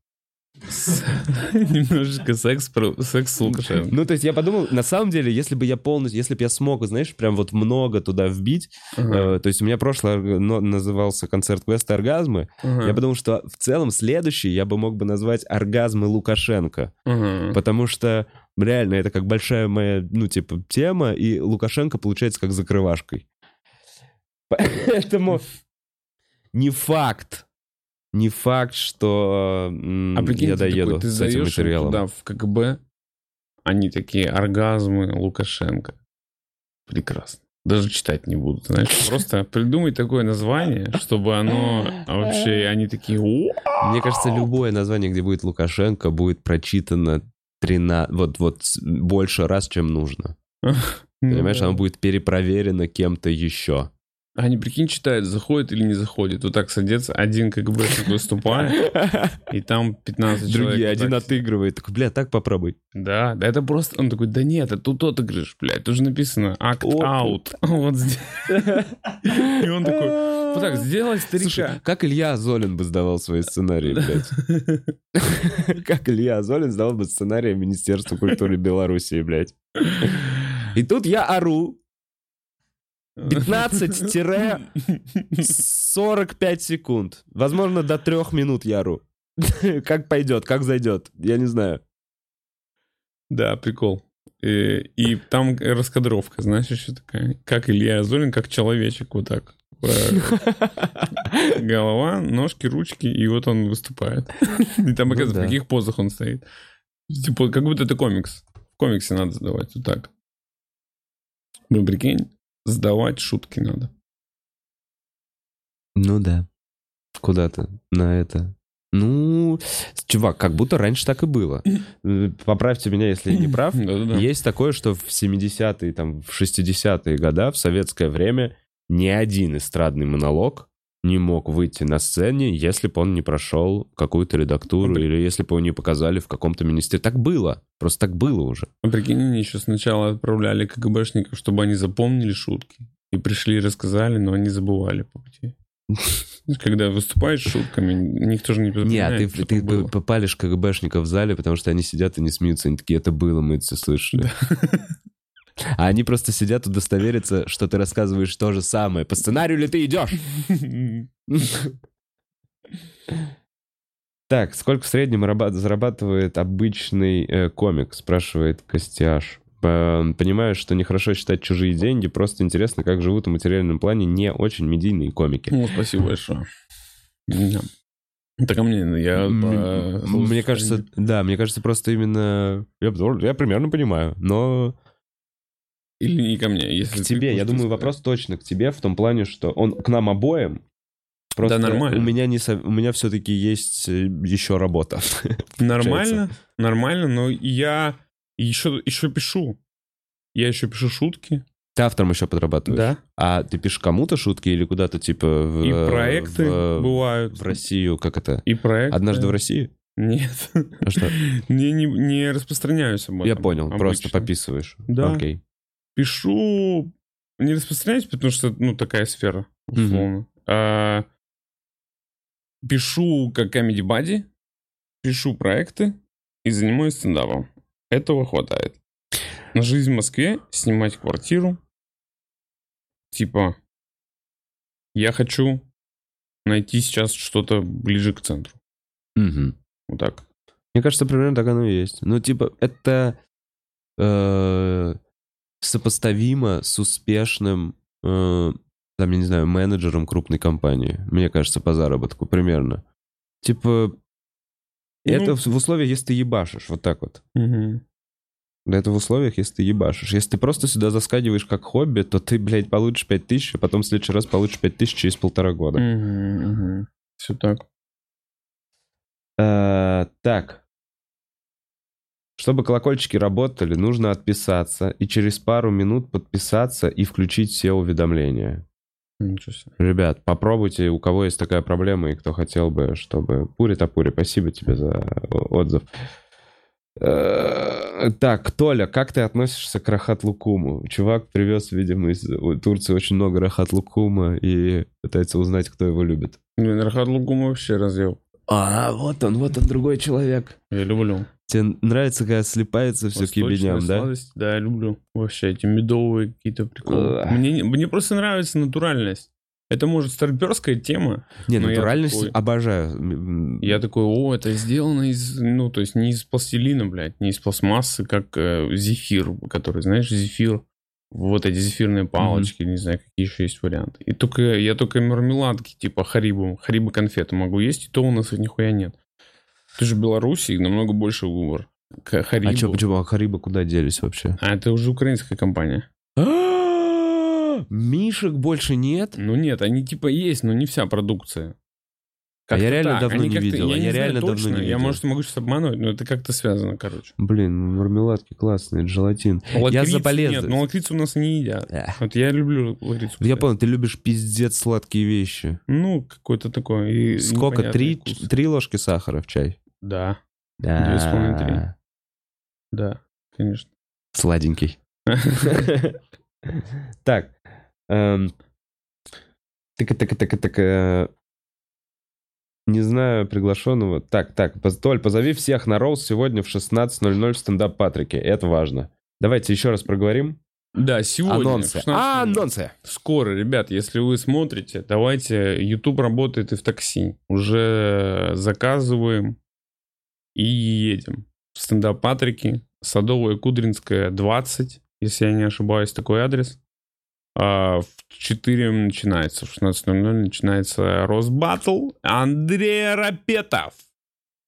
Немножечко секс, секс с Лукашенко. Ну, то есть я подумал, на самом деле, если бы я полностью, если бы я смог, знаешь, прям вот много туда вбить, Ага. э, то есть у меня прошлый назывался концерт Квеста Оргазмы, Ага. я подумал, что в целом следующий я бы мог бы назвать Оргазмы Лукашенко, Ага. потому что реально это как большая моя, ну, типа, тема, и Лукашенко получается как закрывашкой. Поэтому не факт, не факт, что м, А прикинь, я ты доеду такой, ты с этим материалом. туда, в КГБ, они такие, оргазмы Лукашенко. Прекрасно. Даже читать не будут, знаешь. Просто придумай такое название, чтобы оно вообще, они такие! Мне кажется, любое название, где будет Лукашенко, будет прочитано 13, вот, вот больше раз, чем нужно. Ну Понимаешь, да. оно будет перепроверено кем-то еще. Они, прикинь, читают, заходит или не заходит. Вот так садится, один КГБшник выступает, и там 15 человек. Другие, один так отыгрывает. Такой, бля, так попробуй. Да, да это просто... Он такой, да нет, это тут отыгрыш, блядь. Тут же написано акт аут. Вот здесь. И он такой, вот так, сделай Слушай, старика. как Илья Золин бы сдавал свои сценарии, блядь? Как Илья Золин сдавал бы сценарии Министерства культуры Белоруссии, блядь? И тут я ору. 15-45 секунд. Возможно, до трех минут я ору. Как пойдет, как зайдет, я не знаю. Да, прикол. И, и там раскадровка, знаешь, еще такая. Как Илья Золин, как человечек, вот так. Э, Голова, ножки, ручки, и вот он выступает. И там, Ну оказывается, в каких позах он стоит. Типа, как будто это комикс. В комиксе надо сдавать, вот так. Ну, прикинь, сдавать шутки надо. Ну да. Куда-то на это. Ну, чувак, как будто раньше так и было. Э, Поправьте меня, если я не прав. Есть такое, что в 70-е, там, в 60-е годы, в советское время, ни один эстрадный монолог не мог выйти на сцене, если бы он не прошел какую-то редактуру Ну, или если бы его не показали в каком-то министерстве. Так было. Просто так было уже. А прикинь, они еще сначала отправляли КГБшников, чтобы они запомнили шутки. И пришли и рассказали, но они забывали по пути. Когда выступаешь шутками, никто же не Не, а ты, ты было. попалишь КГБшников в зале, потому что они сидят и не смеются. Они такие, это было, мы это все слышали. А они просто сидят удостовериться, что ты рассказываешь то же самое. По сценарию ли ты идешь? Так, сколько в среднем раба- зарабатывает обычный э, комик, спрашивает Костяш. П- Понимаю, что нехорошо считать чужие деньги, просто интересно, как живут в материальном плане не очень медийные комики. Ну, спасибо большое. Так а мне, я... По- Мне кажется, да, мне кажется, просто именно... Я, я примерно понимаю, но Или не ко мне, если к тебе, я думаю, сказать. вопрос точно к тебе в том плане, что он к нам обоим. Просто нормально. У меня, не, со- у меня все-таки есть э, еще работа. Нормально, нормально, но я еще, еще пишу. Я еще пишу шутки. Ты автором еще подрабатываешь? Да. А ты пишешь кому-то шутки или куда-то типа в, И проекты в, бывают. в Россию, как это? И проекты. Однажды в России? Нет. А что? Не, не, не распространяюсь об этом. Я понял, просто обычно. пописываешь. Да. Окей. Пишу... Не распространяюсь, потому что, ну, такая сфера, условно. А, пишу как comedy buddy, пишу проекты и занимаюсь стендапом. Этого хватает. На жизнь в Москве, снимать квартиру. Типа, я хочу найти сейчас что-то ближе к центру. Мгм. Вот так. Мне кажется, примерно так оно и есть. Ну, типа, это э, сопоставимо с успешным, э, там, я не знаю, менеджером крупной компании. Мне кажется, по заработку примерно. Типа, это Ну. в в условиях, если ты ебашишь, вот так вот. Да это в условиях, если ты ебашишь. Если ты просто сюда заскадиваешь как хобби, то ты, блядь, получишь 5 тысяч, а потом в следующий раз получишь 5 тысяч через полтора года. Все так. Э, так. Чтобы колокольчики работали, нужно отписаться и через пару минут подписаться и включить все уведомления. Ничего себе. Ребят, попробуйте, у кого есть такая проблема и кто хотел бы, чтобы... Пури Тапури, спасибо тебе за о- отзыв. Э, Так, Толя, как ты относишься к Рахат Лукуму? Чувак привез, видимо, из Турции очень много Рахат Лукума и пытается узнать, кто его любит. Блин, Рахат Лукум вообще разъел. А, вот он, вот он, другой человек. Я люблю. Тебе нравится, когда слипается все к ебеням, да? сладость, Да, я люблю. Вообще эти медовые какие-то приколы. Мне, не- мне просто нравится натуральность. Это может старперская тема. Не, Но я натуральность такой- обожаю. Я такой, о, это сделано из, ну, то есть не из пластилина, блядь, не из пластмассы, как э, зефир, который, знаешь, зефир, вот эти зефирные палочки, не знаю, какие еще есть варианты. И только я только мармеладки, типа харибу, харибу конфеты могу есть, и то у нас их нихуя нет. Ты же в Беларуси, намного больше выбор. К- Харибу. А что, почему? А Хариба куда делись вообще? А это уже украинская компания. Мишек больше нет? Ну нет, они типа есть, но не вся продукция. А я реально так. давно Они не видел, Я, я не знаю реально давно точно, не Я, видел. может, могу сейчас обманывать, но это как-то связано, короче. Блин, мармеладки классные, желатин. Лакрицы за полезность. Нет, но лакрицу у нас не едят. Эх. Вот я люблю лакрицу. Я понял, ты любишь пиздец сладкие вещи. Ну, какой-то такой. Сколько? Три, вкус. три ложки сахара в чай? Да, Да. Две с половиной, три. да, конечно. Сладенький. Так. эм, Так, так, так, так. э, Не знаю приглашенного. Так, так, Толь, позови всех на Роуз сегодня в 16.00 в стендап Патрике. Это важно. Давайте еще раз проговорим. Да, сегодня. Анонсы. 16 А, анонсы. Скоро, ребят, если вы смотрите, давайте, YouTube работает и в такси. Уже заказываем и едем. Стендап Патрики, Садовая Кудринская, 20, если я не ошибаюсь, такой адрес. А, в 4 начинается, в 16.00 начинается Росбаттл. Андрей Рапетов.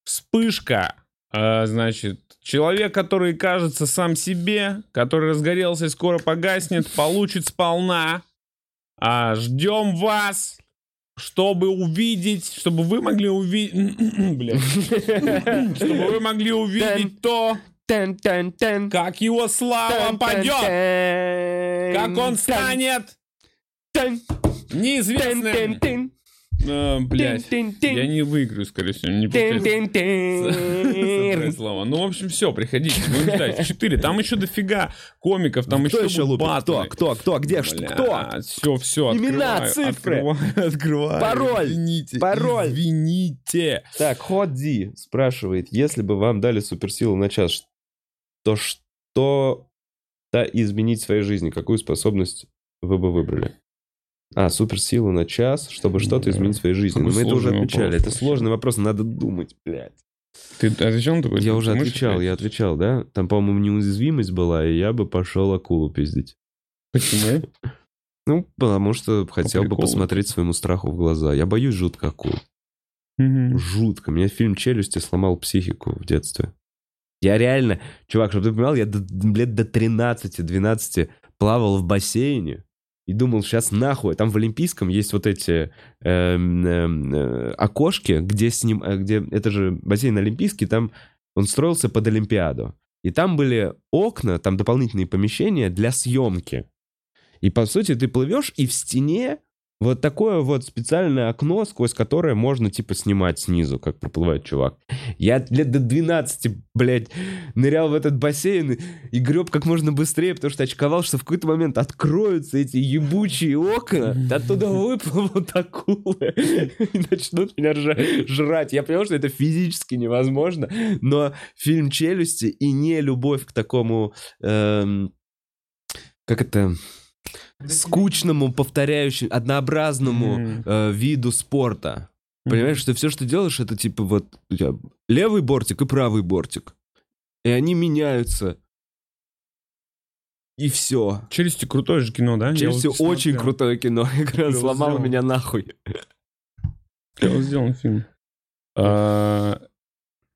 Вспышка. А, значит, человек, который кажется сам себе, который разгорелся и скоро погаснет, получит сполна. А, ждем вас, чтобы увидеть, чтобы вы могли увидеть, чтобы вы могли увидеть то, как его слава падет, как он станет неизвестным. А, Блядь. Я не выиграю, скорее всего, не получается. слова. Ну, в общем, все, приходите, будем ждать. Четыре. Там еще дофига комиков, там еще еще? Кто? Кто? Кто? Где? Что? Кто? Все, все, Имена, цифры. Открываю, открываю. Пароль. Извините. Пароль. Извините. Так, Ходзи спрашивает, если бы вам дали суперсилу на час, то что да изменить в своей жизни? Какую способность вы бы выбрали? А, суперсилу на час, чтобы что-то Да. изменить в своей жизни. Какой Ну, мы это уже отвечали. вопрос Это сложный вопрос, надо думать, блядь. Ты отвечал на такой Я уже отвечал, я отвечал, да? Там, по-моему, неуязвимость была, и я бы пошел акулу пиздить. Почему? Ну, потому что хотел бы посмотреть своему страху в глаза. Я боюсь жутко акул. Жутко. Меня фильм «Челюсти» сломал психику в детстве. Я реально, чувак, чтобы ты понимал, я до, лет до 13-12 плавал в бассейне и думал, сейчас нахуй. Там в Олимпийском есть вот эти эм, э, окошки, где с ним, э, где, это же бассейн Олимпийский, там он строился под Олимпиаду. И там были окна, там дополнительные помещения для съемки. И по сути ты плывешь, и в стене вот такое вот специальное окно, сквозь которое можно типа снимать снизу, как проплывает чувак. Я лет до 12, блядь, нырял в этот бассейн и- греб как можно быстрее, потому что очковал, что в какой-то момент откроются эти ебучие окна, оттуда выплывут акулы и начнут меня жрать. Я понял, что это физически невозможно, но фильм «Челюсти» и не любовь к такому... эм, как это скучному, повторяющему, однообразному Мгм. э, виду спорта. Понимаешь, что все, что делаешь, это типа вот у тебя левый бортик и правый бортик. И они меняются. И все. Челюсти крутое же кино, да? Я Челюсти вот очень смотрел. крутое кино. Игра сломала меня нахуй. Клево сделан фильм. А,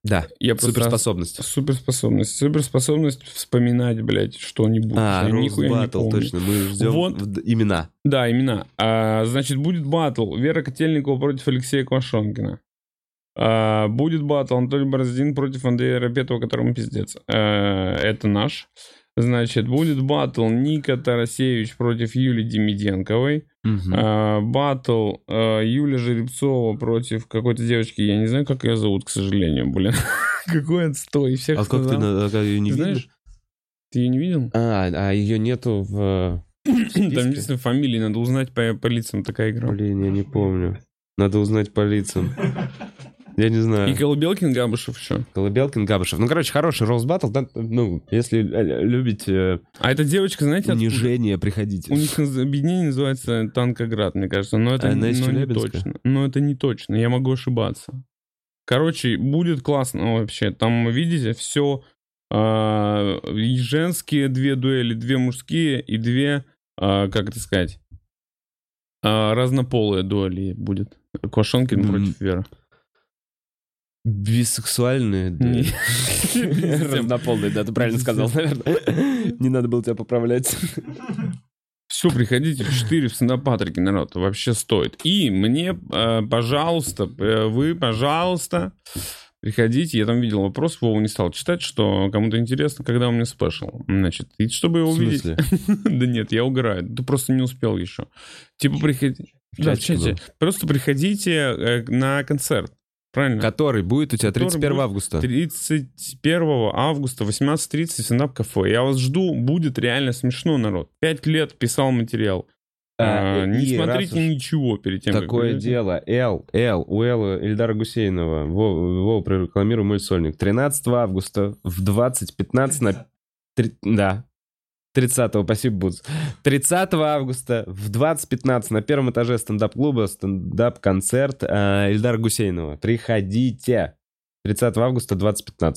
Да, Я суперспособность. Суперспособность. Суперспособность вспоминать, блядь, что-нибудь. А, Я нихуя не Баттл, помню. точно. Мы ждем Вот. имена. Да, имена. А, значит, будет батл Вера Котельникова против Алексея Квашонкина. А, будет батл Анатолий Бороздин против Андрея Рапетова, которому пиздец. А, это наш. Значит, будет батл Ника Тарасевич против Юлии Демиденковой. Мгм. А, Батл а, Юля Жеребцова против какой-то девочки. Я не знаю, как ее зовут, к сожалению, блин. Какой отстой. Всех А как ты а ее не видишь? Ты ее не видел? А, а ее нету в... Там списке? единственная фамилия, надо узнать по, по лицам такая игра. Блин, я не помню. Надо узнать по лицам. Я не знаю. И Колыбелкин Габышев еще. Колыбелкин, Габышев. Ну, короче, хороший Роуз Баттл. Да, Ну, если э, любите А эта девочка, знаете, унижение, приходите. у них объединение называется Танкоград, мне кажется. Но это А но не точно. Но это не точно, я могу ошибаться. Короче, будет классно вообще. Там, видите, все и женские две дуэли, две мужские и две, а, как это сказать, а, разнополые дуэли будет. Квашонкин М. против Веры. Бисексуальные, да. Не. Разнополые, да, ты правильно сказал, наверное. Не надо было тебя поправлять. Все, приходите в 4 в Синопатрике, народ, вообще стоит. И мне, э, пожалуйста, э, вы, пожалуйста, приходите. Я там видел вопрос, Вова не стал читать, что кому-то интересно, когда у меня спешл. Значит, и чтобы его увидеть... Да нет, я угораю. Ты просто не успел еще. Типа приходите... Да, в чате. Просто приходите э, на концерт. Правильно? Который будет у тебя Который 31 будет августа. 31 августа 18.30 стендап кафе. Я вас жду, будет реально смешно, народ. Пять лет писал материал. А, А, не смотрите уж ничего перед тем, как Такое идете. дело. Эл, Эл, у Элла Ильдара Гусейнова. Вова, Вова прорекламирую мой сольник. 13 августа в 20.15 на... три- Да. 30 спасибо, Будз. 30 августа в 20.15 на первом этаже стендап-клуба стендап-концерт э, Гусейнова. Приходите. 30 августа 20.15.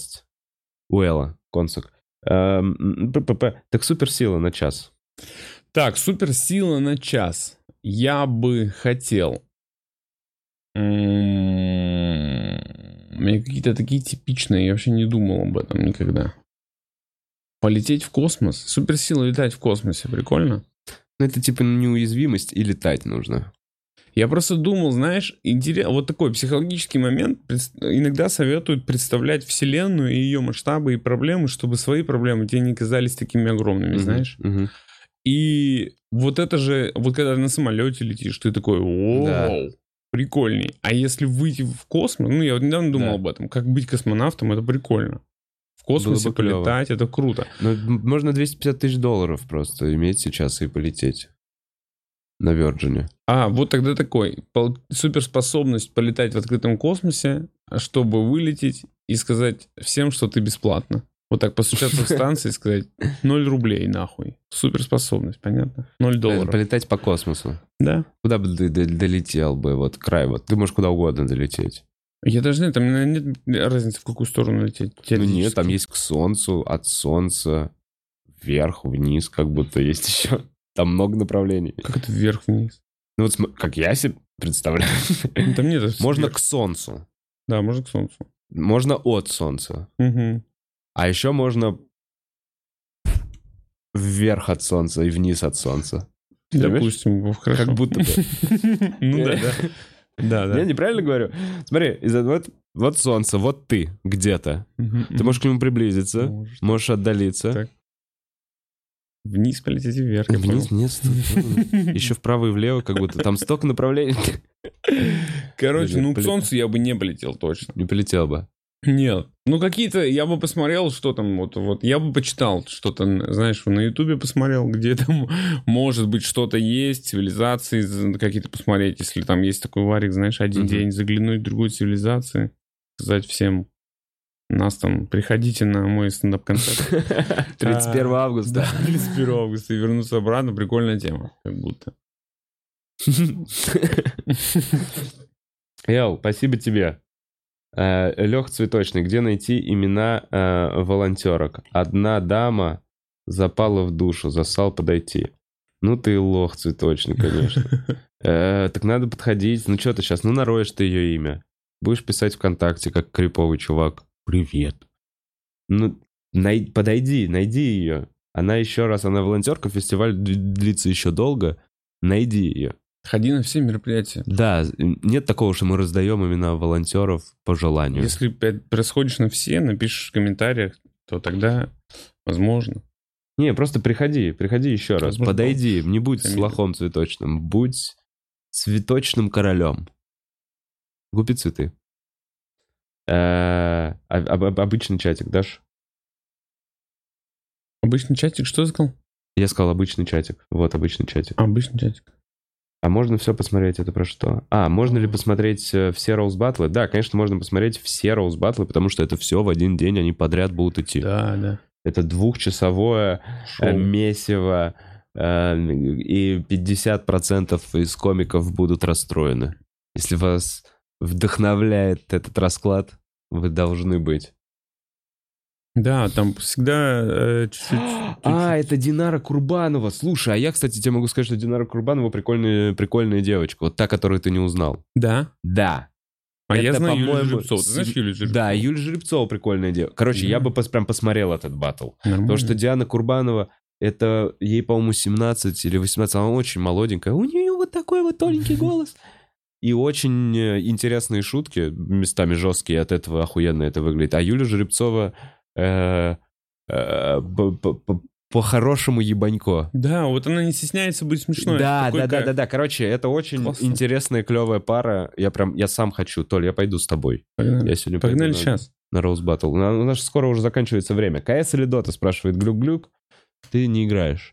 У Элла, консук. П-п-п. Так суперсила на час. Так, суперсила на час. Я бы хотел... У меня какие-то такие типичные, я вообще не думал об этом никогда. Полететь в космос, суперсила летать в космосе, прикольно? Ну, это типа неуязвимость и летать нужно. Я просто думал, знаешь, интерес, вот такой психологический момент. Иногда советуют представлять Вселенную и ее масштабы и проблемы, чтобы свои проблемы тебе не казались такими огромными, Мгм, знаешь. мгм. И вот это же, вот когда на самолете летишь, ты такой, о, Да. прикольней. А если выйти в космос, ну я вот недавно думал Да. об этом, как быть космонавтом, это прикольно. Космосе бы полетать, это круто. Ну, м- можно 250 тысяч долларов просто иметь сейчас и полететь на Virgin. А, вот тогда такой, суперспособность полетать в открытом космосе, чтобы вылететь и сказать всем, что ты бесплатно. Вот так постучаться в станции и сказать 0 рублей нахуй. Суперспособность, понятно? 0 долларов. Полетать по космосу. Да. Куда бы ты долетел бы, вот край, вот ты можешь куда угодно долететь. Я даже нет, там нет разницы, в какую сторону лететь. Ну нет, там есть к солнцу, от солнца, вверх, вниз, как будто есть еще. Там много направлений. Как это вверх-вниз? Ну вот как я себе представляю. Ну, Там нет. Можно вверх. к солнцу, Да, можно к солнцу. можно от солнца, а еще можно вверх от солнца и вниз от солнца. Допустим, хорошо. Как будто бы. Ну да, да. Да, да. Я неправильно говорю? Смотри, вот, вот солнце, вот ты где-то. Ты можешь к нему приблизиться, Может. можешь отдалиться. Так, Вниз полететь вверх. Вниз, нет, еще вправо и влево, как будто там столько направлений. Короче, ну к солнцу я бы не полетел точно. Не полетел бы. Нет. Ну какие-то, я бы посмотрел, что там, вот, вот, я бы почитал что-то, знаешь, на ютубе посмотрел, где там, может быть, что-то есть, цивилизации какие-то посмотреть, если там есть такой варик, знаешь, один Мгм. день заглянуть в другую цивилизацию, сказать всем, нас там, приходите на мой стендап-концерт. 31 августа. Да, 31 августа и вернуться обратно, прикольная тема, как будто. Яу, спасибо тебе. Лех Цветочный, где найти имена э, волонтерок? Одна дама запала в душу, засал подойти. Ну ты лох цветочный, конечно. Э, так надо подходить. Ну что ты сейчас, ну нароешь ты ее имя. Будешь писать ВКонтакте, как криповый чувак. Привет. Ну, най- подойди, найди ее. Она еще раз, она волонтерка, фестиваль длится еще долго. Найди ее. Ходи на все мероприятия. Да, нет такого, что мы раздаем имена волонтеров по желанию. Если происходишь на все, напишешь в комментариях, то тогда возможно. Не, просто приходи, приходи еще раз. Возможно, Подойди, не будь фамилия. лохом цветочным, будь цветочным королем. Купи цветы. Э, а- об- об- Обычный чатик дашь? Обычный чатик, что сказал? Я сказал обычный чатик. Вот обычный чатик. Обычный чатик. А можно все посмотреть, это про что? А, можно ли посмотреть э, все роуз батлы? Да, конечно, можно посмотреть все роуз батлы, потому что это все в один день, они подряд будут идти. Да, да. Это двухчасовое э, Шоу. месиво, э, и 50% из комиков будут расстроены. Если вас вдохновляет этот расклад, вы должны быть. Да, там всегда э, чуть-чуть... А, это Динара Курбанова. Слушай, а я, кстати, тебе могу сказать, что Динара Курбанова прикольная, прикольная девочка. Вот та, которую ты не узнал. Да. Да. А я Это, знаю Юлию по-моему, Жеребцову. Ты знаешь Юлию Жеребцову? Да, Юлия Жеребцова прикольная девочка. Короче, я Да. бы пос- прям посмотрел этот батл. Нормально. Потому что Диана Курбанова, это ей, по-моему, 17 или 18, она очень молоденькая. У нее вот такой вот тоненький голос. И очень э, интересные шутки, местами жесткие, от этого охуенно это выглядит. А Юля Жеребцова по-хорошему ебанько. Да, вот она не стесняется быть смешной. Да, да, да, да, да. Короче, это очень Классно. интересная, клевая пара. Я прям, я сам хочу. Толь, я пойду с тобой. Погнали, Я сегодня Погнали пойду сейчас. на Роуз Баттл. У нас скоро уже заканчивается время. КС или Дота, спрашивает Глюк-Глюк. Ты не играешь.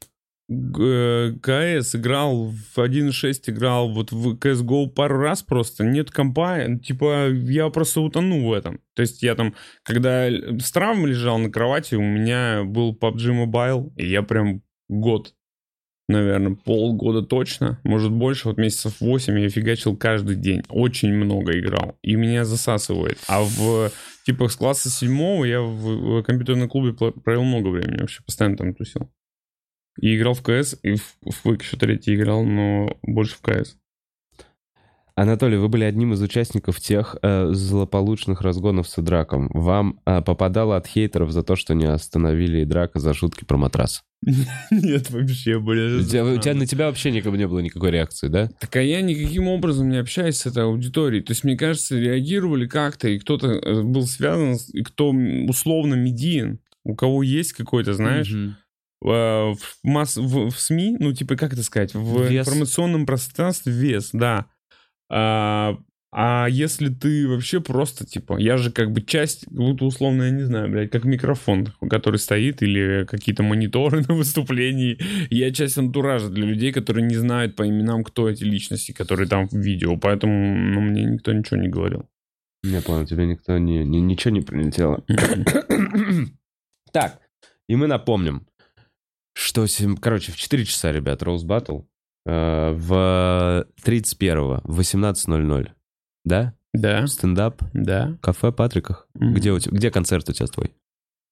КС играл в 1.6, играл вот в CSGO пару раз просто. Нет компа, типа я просто утону в этом. То есть я там, когда с травмой лежал на кровати, у меня был PUBG Mobile, и я прям год, наверное, полгода точно, может больше, вот месяцев 8 я фигачил каждый день. Очень много играл, и меня засасывает. А в типа с класса седьмого я в, компьютерном клубе провел много времени, вообще постоянно там тусил. И играл в КС, и в, в Quake еще третий играл, но больше в КС. Анатолий, вы были одним из участников тех э, злополучных разгонов с Идраком. Вам э, попадало от хейтеров за то, что не остановили Идрака за шутки про матрас? Нет, вообще, блядь. У тебя, на тебя вообще никого не было никакой реакции, да? Так а я никаким образом не общаюсь с этой аудиторией. То есть, мне кажется, реагировали как-то, и кто-то э, был связан, и кто условно медиен, у кого есть какой-то, знаешь, в, масс- в- в СМИ, ну, типа, как это сказать, в Вес. информационном пространстве вес, да. А, а если ты вообще просто, типа, я же как бы часть, будто условно, я не знаю, блядь, как микрофон, который стоит, или какие-то мониторы на выступлении, я часть антуража для людей, которые не знают по именам, кто эти личности, которые там в видео, поэтому ну, мне никто ничего не говорил. Я понял, тебе никто не, не- ничего не прилетело. так, и мы напомним, что, сем- короче, в 4 часа, ребят, Rose Battle э, в 31 в 18.00, да? Да, Стендап, да. кафе Патриках. Мгм. Где, у тебя, где концерт у тебя твой?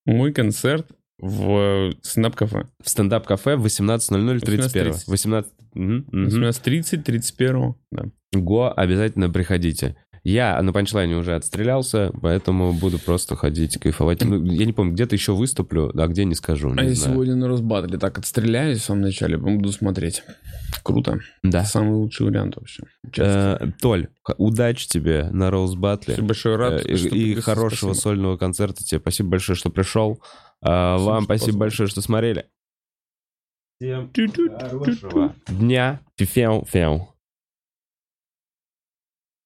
Мой концерт в стендап-кафе. В стендап-кафе в 18.00 31 18:30. 18... Мгм, мгм. 18.30, 31 да. Го, обязательно приходите. Я на панчлайне уже отстрелялся, поэтому буду просто ходить, кайфовать. Ну, я не помню, где-то еще выступлю, а где не скажу. Не А я знаю. сегодня на Росбатле так отстреляюсь в самом начале, буду смотреть. Круто. Да. Самый лучший вариант вообще. Э, Толь, удачи тебе на Роуз Батле. Спасибо большое, рад. Э, И, хорошего Спасибо. сольного концерта тебе. Спасибо большое, что пришел. А, Спасибо, Вам спасибо позвал. большое, что смотрели. Всем хорошего дня. Фифяу, фяу.